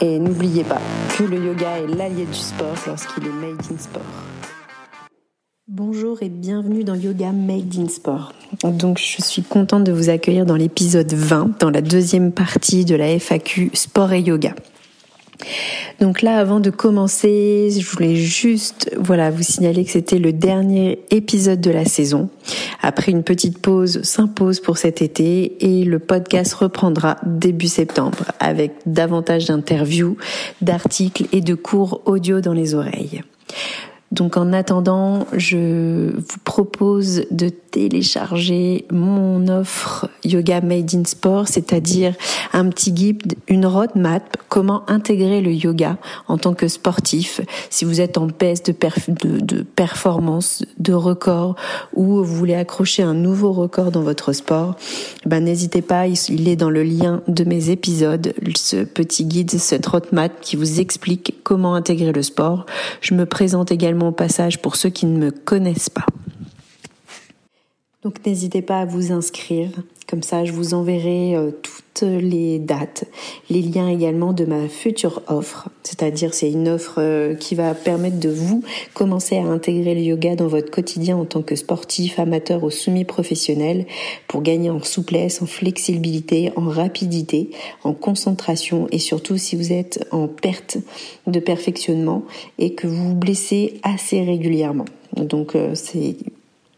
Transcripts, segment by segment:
Et n'oubliez pas que le yoga est l'allié du sport lorsqu'il est made in sport. Bonjour et bienvenue dans Yoga Made in Sport. Donc je suis contente de vous accueillir dans l'épisode 20, dans la deuxième partie de la FAQ Sport et Yoga. Donc là, avant de commencer, je voulais juste, voilà, vous signaler que c'était le dernier épisode de la saison. Après une petite pause s'impose pour cet été et le podcast reprendra début septembre avec davantage d'interviews, d'articles et de cours audio dans les oreilles. Donc en attendant, je vous propose de télécharger mon offre Yoga Made in Sport, c'est-à-dire un petit guide, une roadmap, comment intégrer le yoga en tant que sportif. Si vous êtes en baisse de, de, performance, de record, ou vous voulez accrocher un nouveau record dans votre sport, ben n'hésitez pas, il est dans le lien de mes épisodes, ce petit guide, cette roadmap qui vous explique comment intégrer le sport. Je me présente également au passage pour ceux qui ne me connaissent pas. Donc n'hésitez pas à vous inscrire, comme ça je vous enverrai euh, toutes les dates, les liens également de ma future offre, c'est-à-dire c'est une offre euh, qui va permettre de vous commencer à intégrer le yoga dans votre quotidien en tant que sportif, amateur ou semi-professionnel pour gagner en souplesse, en flexibilité, en rapidité, en concentration et surtout si vous êtes en perte de perfectionnement et que vous vous blessez assez régulièrement. Donc euh, c'est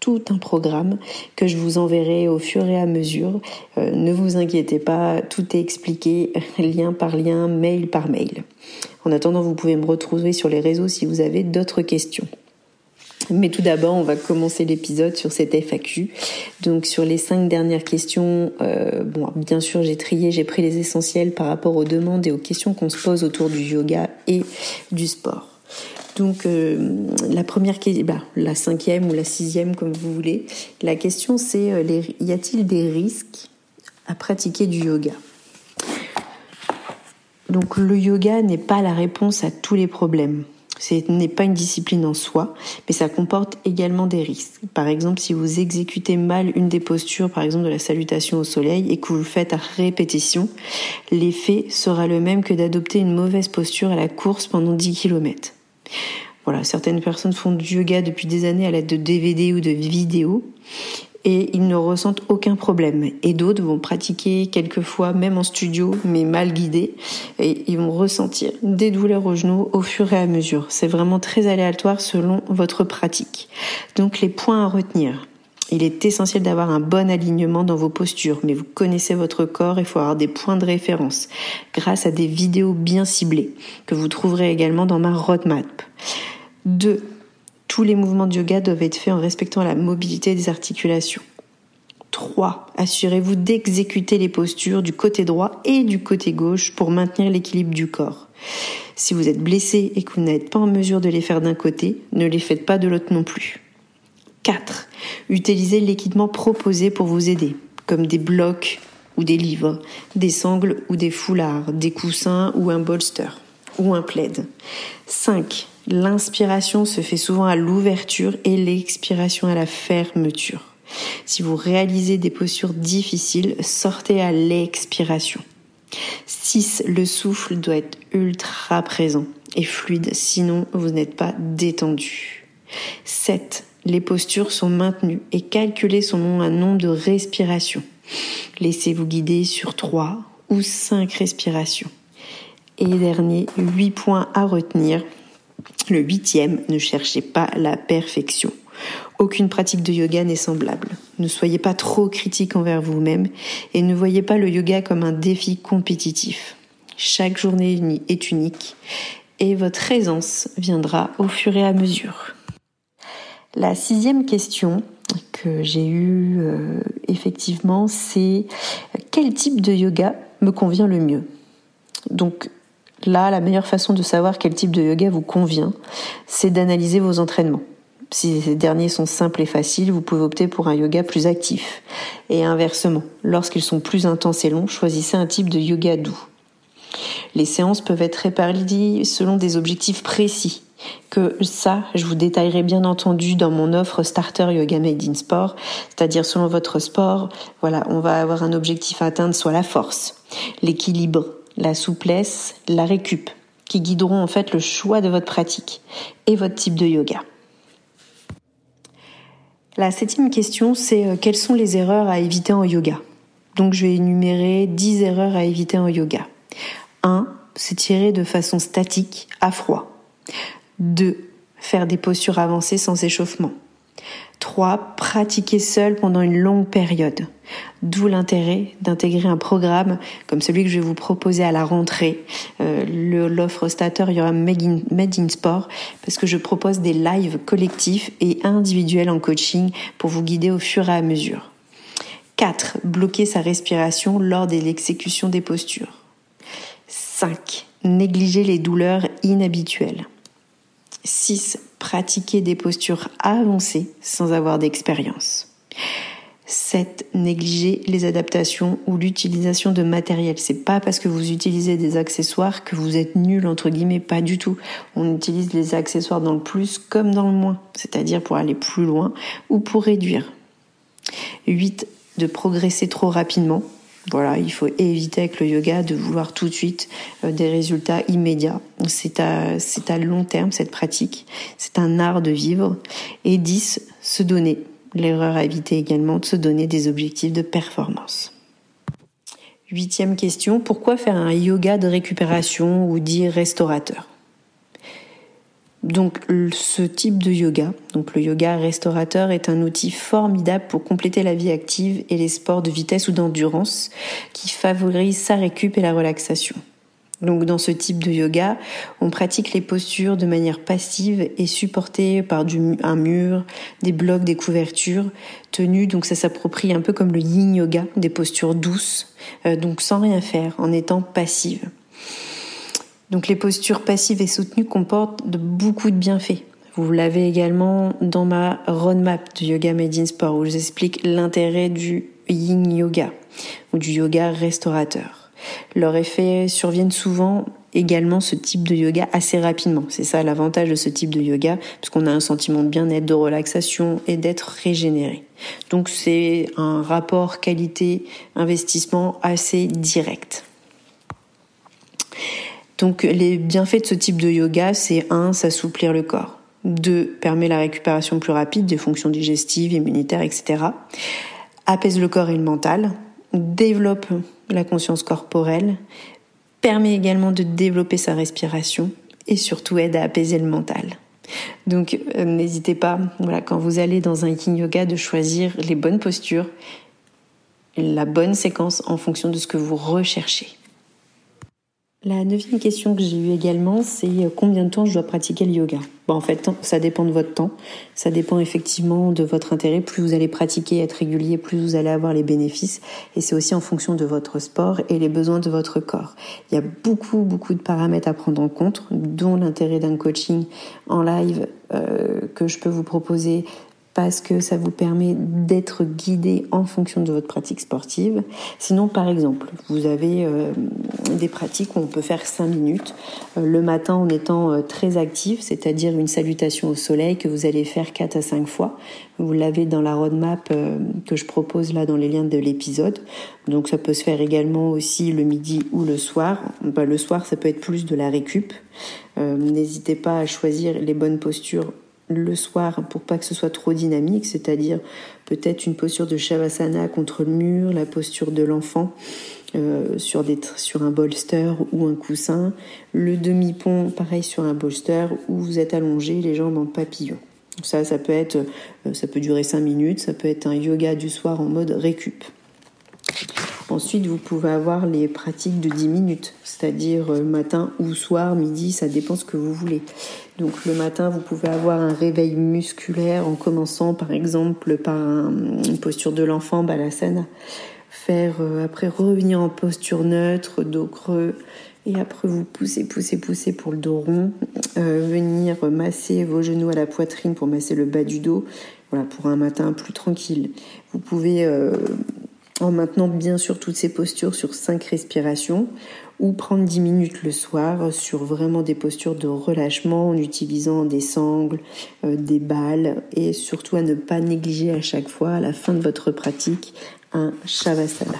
tout un programme que je vous enverrai au fur et à mesure. Euh, ne vous inquiétez pas, tout est expliqué lien par lien, mail par mail. En attendant, vous pouvez me retrouver sur les réseaux si vous avez d'autres questions. Mais tout d'abord, on va commencer l'épisode sur cette FAQ. Donc sur les cinq dernières questions, euh, bien sûr, j'ai trié, j'ai pris les essentiels par rapport aux demandes et aux questions qu'on se pose autour du yoga et du sport. Donc euh, la première bah, la cinquième ou la sixième comme vous voulez, la question c'est euh, y a-t-il des risques à pratiquer du yoga? Donc le yoga n'est pas la réponse à tous les problèmes. Ce n'est pas une discipline en soi, mais ça comporte également des risques. Par exemple, si vous exécutez mal une des postures, par exemple de la salutation au soleil, et que vous le faites à répétition, l'effet sera le même que d'adopter une mauvaise posture à la course pendant 10 km. Voilà, certaines personnes font du yoga depuis des années à l'aide de DVD ou de vidéos et ils ne ressentent aucun problème. Et d'autres vont pratiquer quelquefois, même en studio, mais mal guidés, et ils vont ressentir des douleurs aux genoux au fur et à mesure. C'est vraiment très aléatoire selon votre pratique. Donc les points à retenir. Il est essentiel d'avoir un bon alignement dans vos postures, mais vous connaissez votre corps, il faut avoir des points de référence grâce à des vidéos bien ciblées que vous trouverez également dans ma roadmap. 2. Tous les mouvements de yoga doivent être faits en respectant la mobilité des articulations. 3. Assurez-vous d'exécuter les postures du côté droit et du côté gauche pour maintenir l'équilibre du corps. Si vous êtes blessé et que vous n'êtes pas en mesure de les faire d'un côté, ne les faites pas de l'autre non plus. 4. Utilisez l'équipement proposé pour vous aider, comme des blocs ou des livres, des sangles ou des foulards, des coussins ou un bolster ou un plaid. 5. L'inspiration se fait souvent à l'ouverture et l'expiration à la fermeture. Si vous réalisez des postures difficiles, sortez à l'expiration. 6. Le souffle doit être ultra présent et fluide, sinon vous n'êtes pas détendu. 7. Les postures sont maintenues et calculez selon un nombre de respirations. Laissez-vous guider sur 3 ou 5 respirations. Et dernier, 8 points à retenir. Le huitième, ne cherchez pas la perfection. Aucune pratique de yoga n'est semblable. Ne soyez pas trop critique envers vous-même et ne voyez pas le yoga comme un défi compétitif. Chaque journée est unique et votre aisance viendra au fur et à mesure. La sixième question que j'ai eue euh, effectivement, c'est quel type de yoga me convient le mieux? Donc Là, la meilleure façon de savoir quel type de yoga vous convient, c'est d'analyser vos entraînements. Si ces derniers sont simples et faciles, vous pouvez opter pour un yoga plus actif. Et inversement, lorsqu'ils sont plus intenses et longs, choisissez un type de yoga doux. Les séances peuvent être réparties selon des objectifs précis. Que ça, je vous détaillerai bien entendu dans mon offre Starter Yoga Made in Sport, c'est-à-dire selon votre sport, voilà, on va avoir un objectif à atteindre, soit la force, l'équilibre, la souplesse, la récup, qui guideront en fait le choix de votre pratique et votre type de yoga. La septième question, c'est euh, quelles sont les erreurs à éviter en yoga? Donc je vais énumérer 10 erreurs à éviter en yoga. 1. S'étirer de façon statique, à froid. 2. Faire des postures avancées sans échauffement. 3. Pratiquer seul pendant une longue période. D'où l'intérêt d'intégrer un programme comme celui que je vais vous proposer à la rentrée. Euh, L'offre Stater, il y Sport parce que je propose des lives collectifs et individuels en coaching pour vous guider au fur et à mesure. 4. Bloquer sa respiration lors de l'exécution des postures. 5. Négliger les douleurs inhabituelles. 6. Pratiquer des postures avancées sans avoir d'expérience. 7. Négliger les adaptations ou l'utilisation de matériel. C'est pas parce que vous utilisez des accessoires que vous êtes nul entre guillemets, pas du tout. On utilise les accessoires dans le plus comme dans le moins, c'est-à-dire pour aller plus loin ou pour réduire. 8. De progresser trop rapidement. Voilà, il faut éviter avec le yoga de vouloir tout de suite euh, des résultats immédiats. C'est à, c'est à long terme cette pratique. C'est un art de vivre. Et 10, se donner. L'erreur à éviter également de se donner des objectifs de performance. Huitième question, pourquoi faire un yoga de récupération ou dit restaurateur donc ce type de yoga, donc le yoga restaurateur est un outil formidable pour compléter la vie active et les sports de vitesse ou d'endurance qui favorisent sa récup et la relaxation. Donc dans ce type de yoga, on pratique les postures de manière passive et supportée par un mur, des blocs, des couvertures tenues. Donc ça s'approprie un peu comme le yin yoga, des postures douces, euh, donc sans rien faire, en étant passive. Donc les postures passives et soutenues comportent de beaucoup de bienfaits. Vous l'avez également dans ma roadmap de Yoga Made in Sport où je vous explique l'intérêt du yin yoga ou du yoga restaurateur. Leurs effets surviennent souvent également ce type de yoga assez rapidement. C'est ça l'avantage de ce type de yoga, parce qu'on a un sentiment de bien-être, de relaxation et d'être régénéré. Donc c'est un rapport qualité-investissement assez direct. Donc les bienfaits de ce type de yoga, c'est un, s'assouplir le corps. Deux, permet la récupération plus rapide des fonctions digestives, immunitaires, etc. Apaise le corps et le mental. Développe la conscience corporelle. Permet également de développer sa respiration et surtout aide à apaiser le mental. Donc euh, n'hésitez pas, voilà, quand vous allez dans un yin yoga, de choisir les bonnes postures, la bonne séquence en fonction de ce que vous recherchez. La neuvième question que j'ai eue également, c'est euh, combien de temps je dois pratiquer le yoga? Bon, En fait, ça dépend de votre temps, ça dépend effectivement de votre intérêt. Plus vous allez pratiquer, être régulier, plus vous allez avoir les bénéfices. Et c'est aussi en fonction de votre sport et les besoins de votre corps. Il y a beaucoup, beaucoup de paramètres à prendre en compte, dont l'intérêt d'un coaching en live euh, que je peux vous proposer parce que ça vous permet d'être guidé en fonction de votre pratique sportive. Sinon, par exemple, vous avez euh, des pratiques où on peut faire 5 minutes euh, le matin en étant euh, très actif, c'est-à-dire une salutation au soleil que vous allez faire 4 à 5 fois. Vous l'avez dans la roadmap que je propose là dans les liens de l'épisode. Donc ça peut se faire également aussi le midi ou le soir. Bah, le soir, ça peut être plus de la récup. N'hésitez pas à choisir les bonnes postures le soir pour pas que ce soit trop dynamique, c'est-à-dire peut-être une posture de Shavasana contre le mur, la posture de l'enfant euh, sur, un bolster ou un coussin, le demi-pont pareil sur un bolster où vous êtes allongé les jambes en papillon. Ça, ça peut euh, ça peut durer 5 minutes, ça peut être un yoga du soir en mode récup. Ensuite, vous pouvez avoir les pratiques de 10 minutes, c'est-à-dire euh, matin ou soir, midi, ça dépend ce que vous voulez. Donc le matin, vous pouvez avoir un réveil musculaire en commençant par exemple par une posture de l'enfant, balasana. Faire euh, après revenir en posture neutre, dos creux Et après, vous poussez, poussez, poussez pour le dos rond. Euh, venir masser vos genoux à la poitrine pour masser le bas du dos. Voilà, pour un matin plus tranquille. Vous pouvez, euh, en maintenant bien sûr toutes ces postures sur 5 respirations, ou prendre 10 minutes le soir sur vraiment des postures de relâchement en utilisant des sangles, euh, des balles, et surtout à ne pas négliger à chaque fois, à la fin de votre pratique, un Shavasana.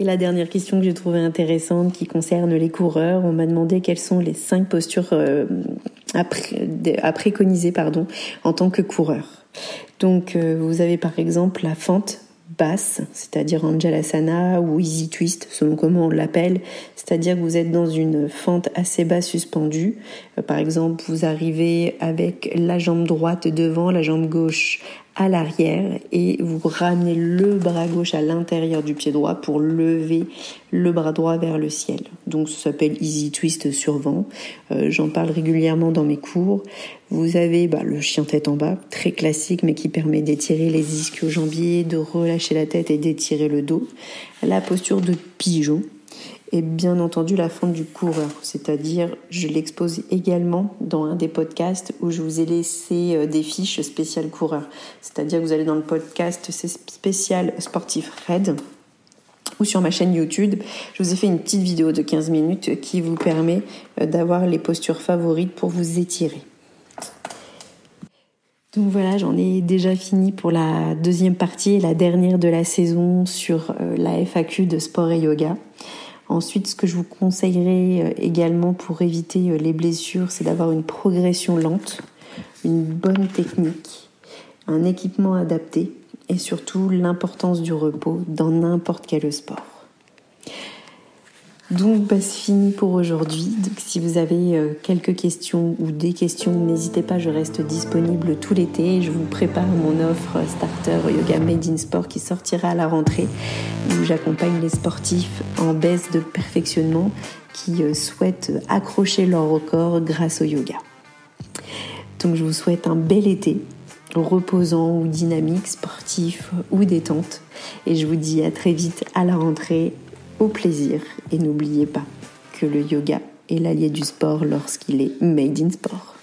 Et la dernière question que j'ai trouvée intéressante qui concerne les coureurs, on m'a demandé quelles sont les cinq postures euh, à, préconiser pardon, en tant que coureur. Donc euh, vous avez par exemple la fente basse, c'est-à-dire Anjalasana ou Easy Twist, selon comment on l'appelle, c'est-à-dire que vous êtes dans une fente assez basse suspendue. Euh, par exemple, vous arrivez avec la jambe droite devant, la jambe gauche à l'arrière et vous ramenez le bras gauche à l'intérieur du pied droit pour lever le bras droit vers le ciel. Donc ça s'appelle Easy Twist sur vent. Euh, j'en parle régulièrement dans mes cours. Vous avez bah, le chien tête en bas, très classique mais qui permet d'étirer les ischio-jambiers, de relâcher la tête et d'étirer le dos. La posture de pigeon et bien entendu la fente du coureur, c'est-à-dire je l'expose également dans un des podcasts où je vous ai laissé euh, des fiches spéciales coureur, c'est-à-dire que vous allez dans le podcast spécial sportif Red ou sur ma chaîne YouTube, je vous ai fait une petite vidéo de 15 minutes qui vous permet euh, d'avoir les postures favorites pour vous étirer. Donc voilà, j'en ai déjà fini pour la deuxième partie et la dernière de la saison sur euh, la FAQ de sport et yoga. Ensuite, ce que je vous conseillerais euh, également pour éviter euh, les blessures, c'est d'avoir une progression lente, une bonne technique, un équipement adapté et surtout l'importance du repos dans n'importe quel sport. Donc bah, c'est fini pour aujourd'hui. si vous avez euh, quelques questions ou des questions, n'hésitez pas, je reste disponible tout l'été. Je vous prépare mon offre Starter Yoga Made in Sport qui sortira à la rentrée où j'accompagne les sportifs en baisse de perfectionnement qui euh, souhaitent accrocher leur record grâce au yoga. Donc je vous souhaite un bel été reposant ou dynamique, sportif ou détente. Et je vous dis à très vite à la rentrée au plaisir et n'oubliez pas que le yoga est l'allié du sport lorsqu'il est made in sport.